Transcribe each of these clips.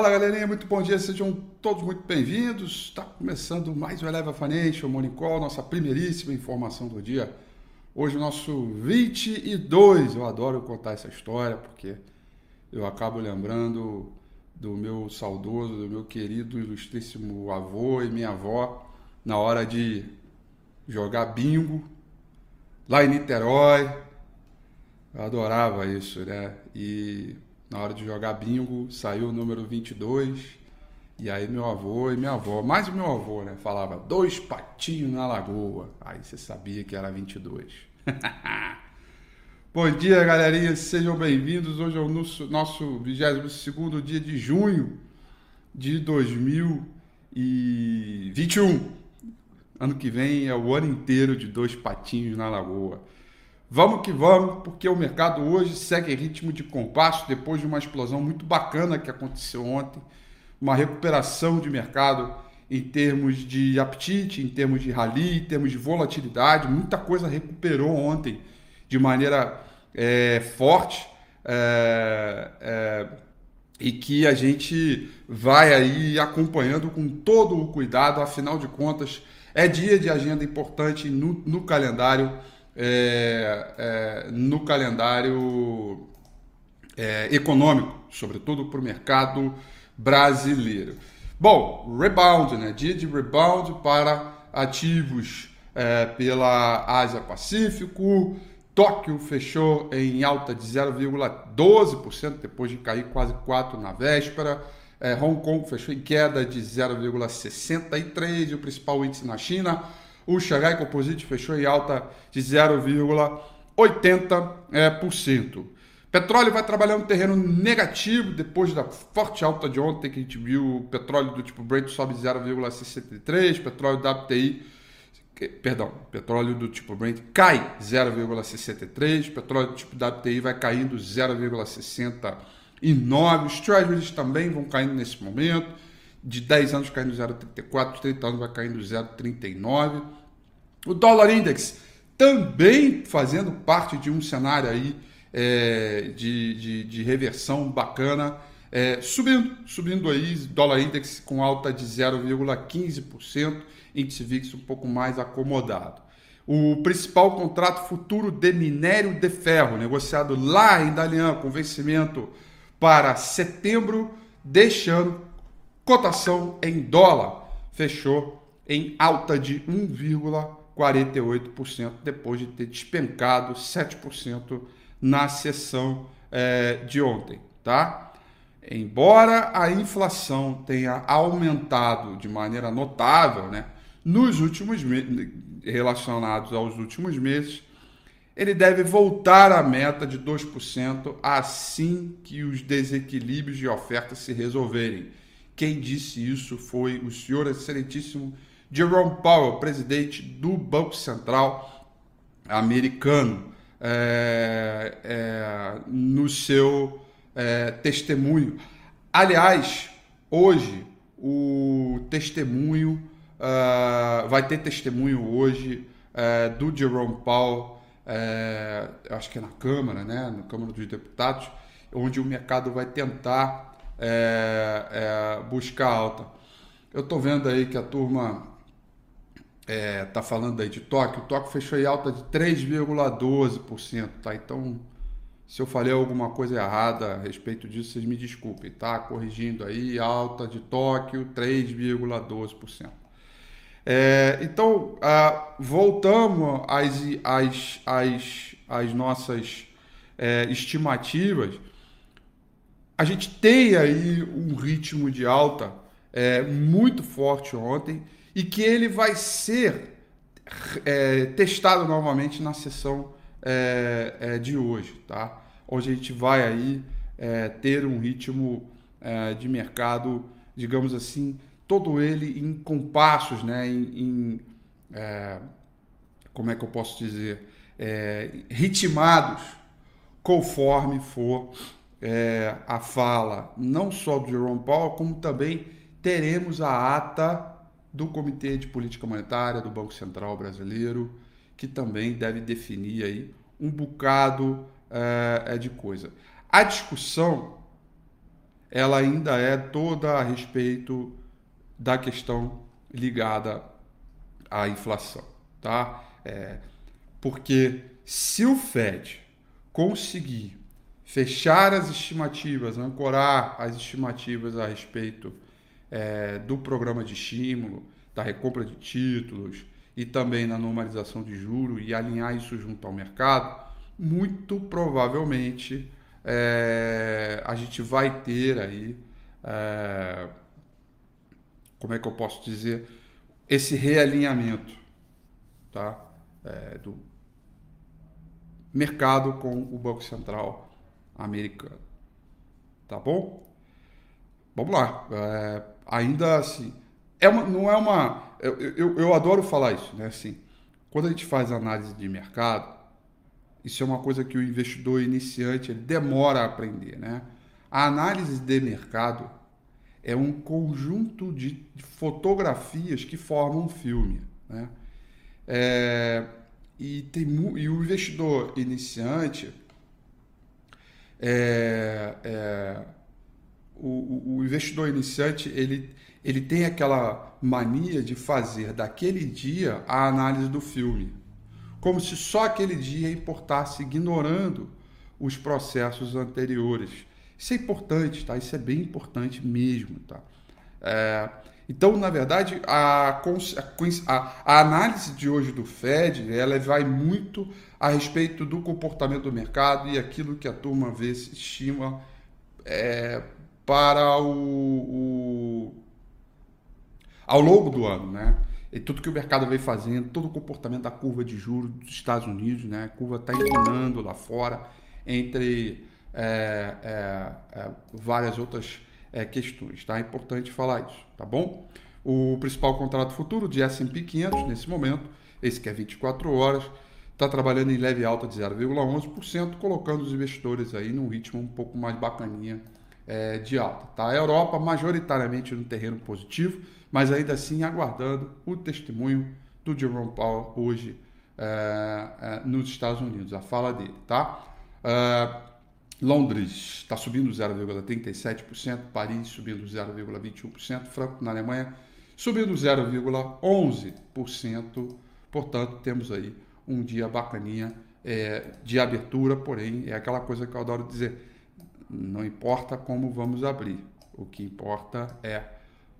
Fala galerinha, muito bom dia, sejam todos muito bem-vindos. Está começando mais o Eleva Financial Morning Call, nossa primeiríssima informação do dia. Hoje o nosso 22, eu adoro contar essa história porque eu acabo lembrando do meu saudoso, do meu querido, ilustríssimo avô e minha avó na hora de jogar bingo lá em Niterói. Eu adorava isso, né? E na hora de jogar bingo, saiu o número 22. E aí meu avô e minha avó, mais o meu avô, né, falava dois patinhos na lagoa. Aí você sabia que era 22. Bom dia, galerinha, sejam bem-vindos. Hoje é o nosso, nosso 22 dia de junho de 2021. Ano que vem é o ano inteiro de dois patinhos na lagoa. Vamos que vamos, porque o mercado hoje segue ritmo de compasso depois de uma explosão muito bacana que aconteceu ontem, uma recuperação de mercado em termos de apetite, em termos de rally, em termos de volatilidade, muita coisa recuperou ontem de maneira é, forte é, é, e que a gente vai aí acompanhando com todo o cuidado, afinal de contas é dia de agenda importante no, no calendário é, é, no calendário é, econômico, sobretudo para o mercado brasileiro. Bom, rebound, né? Dia de rebound para ativos é, pela Ásia Pacífico. Tóquio fechou em alta de 0,12% depois de cair quase 4 na véspera. É, Hong Kong fechou em queda de 0,63 e o principal índice na China o Xangai Composite fechou em alta de 0,80%. É, petróleo vai trabalhar no terreno negativo depois da forte alta de ontem que a gente viu o petróleo do tipo Brent sobe 0,63, petróleo WTI, perdão, petróleo do tipo Brent cai 0,63, petróleo do tipo WTI vai caindo 0,69, os treasuries também vão caindo nesse momento de 10 anos caindo 0,34, 30 anos vai caindo 0,39. O dólar index também fazendo parte de um cenário aí é, de, de, de, reversão bacana, é, subindo, subindo aí, dólar index com alta de 0,15%, índice VIX um pouco mais acomodado. O principal contrato futuro de minério de ferro, negociado lá em Dalian, com vencimento para setembro deste ano, Cotação em dólar fechou em alta de 1,48% depois de ter despencado 7% na sessão é, de ontem, tá? Embora a inflação tenha aumentado de maneira notável, né, nos últimos relacionados aos últimos meses, ele deve voltar à meta de 2% assim que os desequilíbrios de oferta se resolverem. Quem disse isso foi o senhor excelentíssimo Jerome Powell, presidente do Banco Central americano, é, é, no seu é, testemunho. Aliás, hoje o testemunho uh, vai ter testemunho hoje uh, do Jerome Powell, uh, acho que é na Câmara, né, na Câmara dos Deputados, onde o mercado vai tentar é, é, buscar alta. Eu estou vendo aí que a turma está é, tá falando aí de Tóquio. O Tóquio fechou em alta de 3,12%, tá? Então, se eu falei alguma coisa errada a respeito disso, vocês me desculpem, tá? Corrigindo aí, alta de Tóquio, 3,12%. É, então, ah, voltamos às, às, às, às nossas é, estimativas a gente tem aí um ritmo de alta é, muito forte ontem e que ele vai ser é, testado novamente na sessão é, é de hoje, tá? Onde a gente vai aí é, ter um ritmo é, de mercado, digamos assim, todo ele em compassos, né? Em, em como é que eu posso dizer, ritmados conforme for é, a fala não só do Jerome Powell, como também teremos a ata do Comitê de Política Monetária do Banco Central Brasileiro, que também deve definir aí um bocado é, é de coisa. A discussão ela ainda é toda a respeito da questão ligada à inflação, tá? É, porque se o Fed conseguir fechar as estimativas, ancorar as estimativas a respeito é, do programa de estímulo, da recompra de títulos e também na normalização de juros e alinhar isso junto ao mercado, muito provavelmente é, a gente vai ter aí, é, como é que eu posso dizer, esse realinhamento tá? É, do mercado com o Banco Central americano. Tá bom? Vamos lá. É, ainda assim, é uma, não é uma. Eu, eu, eu adoro falar isso, né? Assim, quando a gente faz análise de mercado, isso é uma coisa que o investidor iniciante ele demora a aprender, né? A análise de mercado é um conjunto de fotografias que formam um filme, né? É, e, tem, e o investidor iniciante é, é, o, o, investidor iniciante ele, ele tem aquela mania de fazer daquele dia a análise do filme, como se só aquele dia importasse, ignorando os processos anteriores. Isso é importante, tá? Isso é bem importante mesmo, tá? É, então, na verdade, a, a, a, análise de hoje do Fed, ela vai muito a respeito do comportamento do mercado e aquilo que a turma vê, se estima é, para o, o, ao longo do ano, né? E tudo que o mercado vem fazendo, todo o comportamento da curva de juros dos Estados Unidos, né? A curva está inclinando lá fora entre é, é, é, várias outras é, questões, tá? É importante falar isso, tá bom? O principal contrato futuro de S&P 500 nesse momento, esse que é 24 horas, está trabalhando em leve alta de 0,11%, colocando os investidores aí num ritmo um pouco mais bacaninha é, de alta. Tá? A Europa majoritariamente no terreno positivo, mas ainda assim aguardando o testemunho do Jerome Powell hoje é, é, nos Estados Unidos, a fala dele. Tá? Londres está subindo 0,37%, Paris subindo 0,21%, Frankfurt na Alemanha subindo 0,11%. Portanto, temos aí um dia bacaninha é, de abertura, porém é aquela coisa que eu adoro dizer, não importa como vamos abrir, o que importa é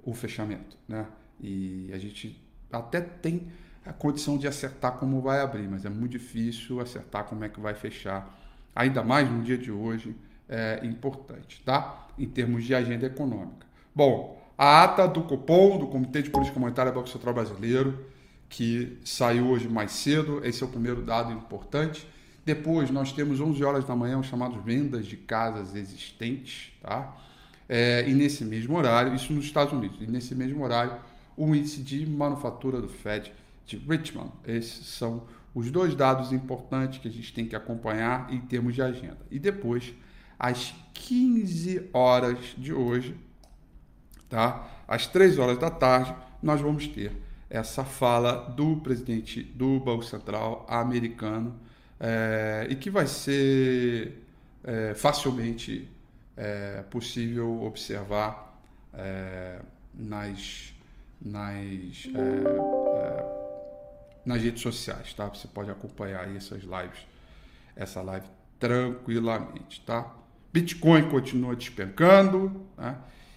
o fechamento, né? E a gente até tem a condição de acertar como vai abrir, mas é muito difícil acertar como é que vai fechar, ainda mais no dia de hoje, é importante, tá? Em termos de agenda econômica. Bom, a ata do Copom, do Comitê de Política Monetária do Banco Central Brasileiro, que saiu hoje mais cedo. Esse é o primeiro dado importante. Depois nós temos 11 horas da manhã os chamados vendas de casas existentes, tá? É, e nesse mesmo horário, isso nos Estados Unidos, e nesse mesmo horário, o índice de manufatura do Fed de Richmond. Esses são os dois dados importantes que a gente tem que acompanhar em termos de agenda. E depois, às 15 horas de hoje, tá? Às 3 horas da tarde, nós vamos ter essa fala do presidente do Banco Central americano é, e que vai ser é, facilmente é, possível observar nas, nas, nas redes sociais, tá? Você pode acompanhar aí essas lives, essa live tranquilamente, tá? Bitcoin continua despencando, né?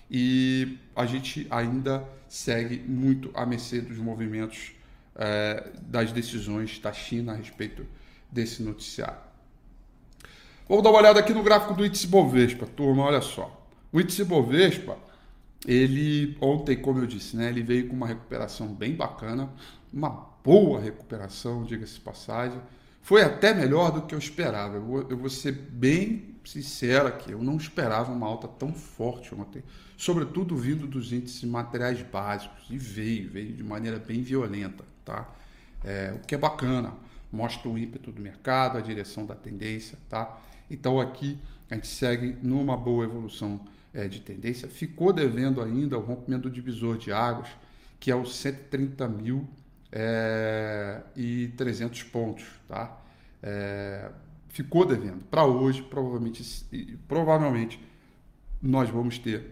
e a gente ainda segue muito à mercê dos movimentos é, das decisões da China a respeito desse noticiário. Vamos dar uma olhada aqui no gráfico do índice Bovespa, turma, olha só. O índice Bovespa, ele ontem, como eu disse, né, ele veio com uma recuperação bem bacana, uma boa recuperação, diga-se passagem. Foi até melhor do que eu esperava. Eu vou, eu vou ser bem sincero aqui, eu não esperava uma alta tão forte ontem sobretudo vindo dos índices materiais básicos, e veio, veio de maneira bem violenta, tá? É, o que é bacana, mostra o ímpeto do mercado, a direção da tendência, tá? Então aqui a gente segue numa boa evolução é, de tendência, ficou devendo ainda o rompimento do divisor de águas, que é os 130 mil é, e 300 pontos, tá? É, ficou devendo. Para hoje, provavelmente, provavelmente nós vamos ter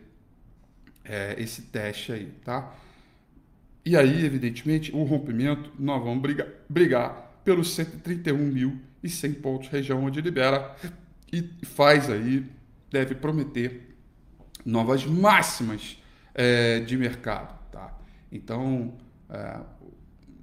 é, esse teste aí, tá? E aí, evidentemente, o rompimento, nós vamos brigar, brigar pelos 131.100 pontos, região onde libera e faz aí, deve prometer novas máximas é, de mercado, tá? Então, é,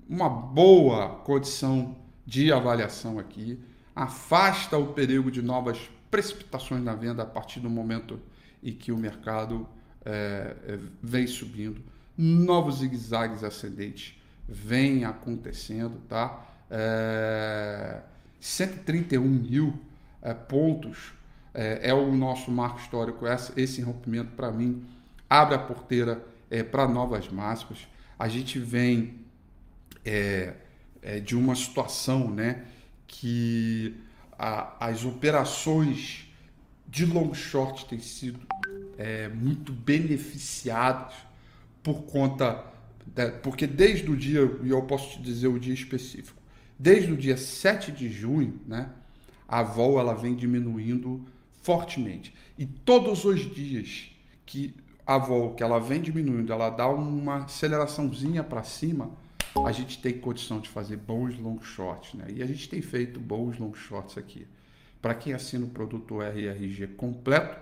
uma boa condição de avaliação aqui, afasta o perigo de novas precipitações na venda a partir do momento em que o mercado é, é vem subindo, novos zigue-zagues ascendentes vêm acontecendo, tá? É, 131 mil é, pontos é, é, o nosso marco histórico. Esse, esse rompimento, para mim, abre a porteira é, para novas máximas. A gente vem é, é, de uma situação né, que a, as operações de long short têm sido é, muito beneficiadas por conta. Da, porque desde o dia, e eu posso te dizer o dia específico, desde o dia 7 de junho, né, a vol ela vem diminuindo fortemente. E todos os dias que a vol que ela vem diminuindo, ela dá uma aceleraçãozinha para cima, a gente tem condição de fazer bons long shorts, né? E a gente tem feito bons long shorts aqui. Para quem assina o produto RRG completo,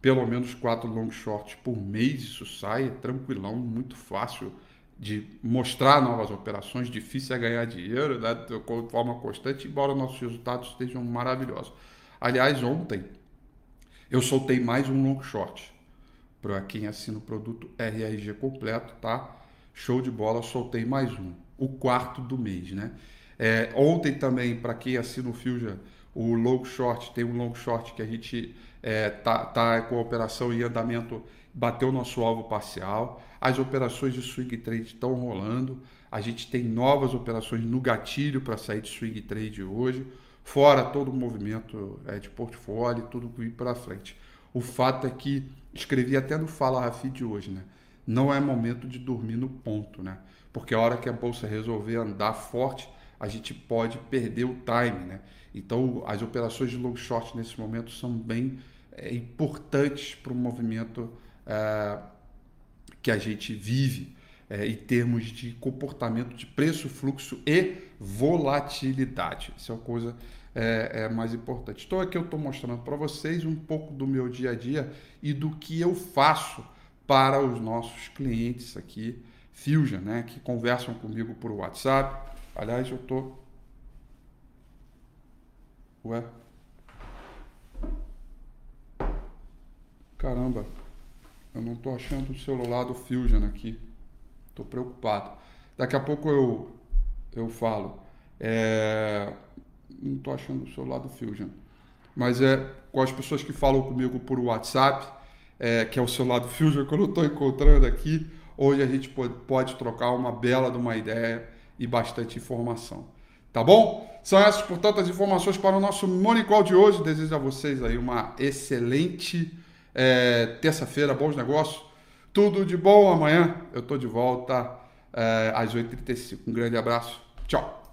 pelo menos quatro long shorts por mês, isso sai, é tranquilão, muito fácil de mostrar novas operações, difícil é ganhar dinheiro né, de forma constante, embora nossos resultados estejam maravilhosos. Aliás, ontem eu soltei mais um long short para quem assina o produto RRG completo, tá? Show de bola, soltei mais um, o quarto do mês, né? É, ontem também, para quem assina o Fusion, o long short, tem um long short que a gente é, tá, tá com a operação em andamento, bateu nosso alvo parcial. As operações de swing trade estão rolando. A gente tem novas operações no gatilho para sair de swing trade hoje, fora todo o movimento é, de portfólio, tudo que ir para frente. O fato é que escrevi até no Fala Rafi de hoje, né? Não é momento de dormir no ponto, né? Porque a hora que a bolsa resolver andar forte, a gente pode perder o time, né? Então, as operações de long short nesse momento são bem é, importantes para o movimento é, que a gente vive é, em termos de comportamento de preço, fluxo e volatilidade. Isso é uma coisa é, é mais importante. Então, aqui eu estou mostrando para vocês um pouco do meu dia a dia e do que eu faço para os nossos clientes aqui, Fusion, né, que conversam comigo por WhatsApp. Aliás, eu tô Ué. Caramba. Eu não tô achando o celular do Fusion aqui. Tô preocupado. Daqui a pouco eu eu falo. É, não tô achando o celular do Fusion. Mas é com as pessoas que falam comigo por WhatsApp, é, que é o celular do Fusion, que eu não estou encontrando aqui. Hoje a gente pode, pode trocar uma bela de uma ideia e bastante informação. Tá bom? São essas, portanto, as informações para o nosso Morning Call de hoje. Desejo a vocês aí uma excelente é, terça-feira, bons negócios. Tudo de bom amanhã. Eu estou de volta é, às 8h35. Um grande abraço. Tchau.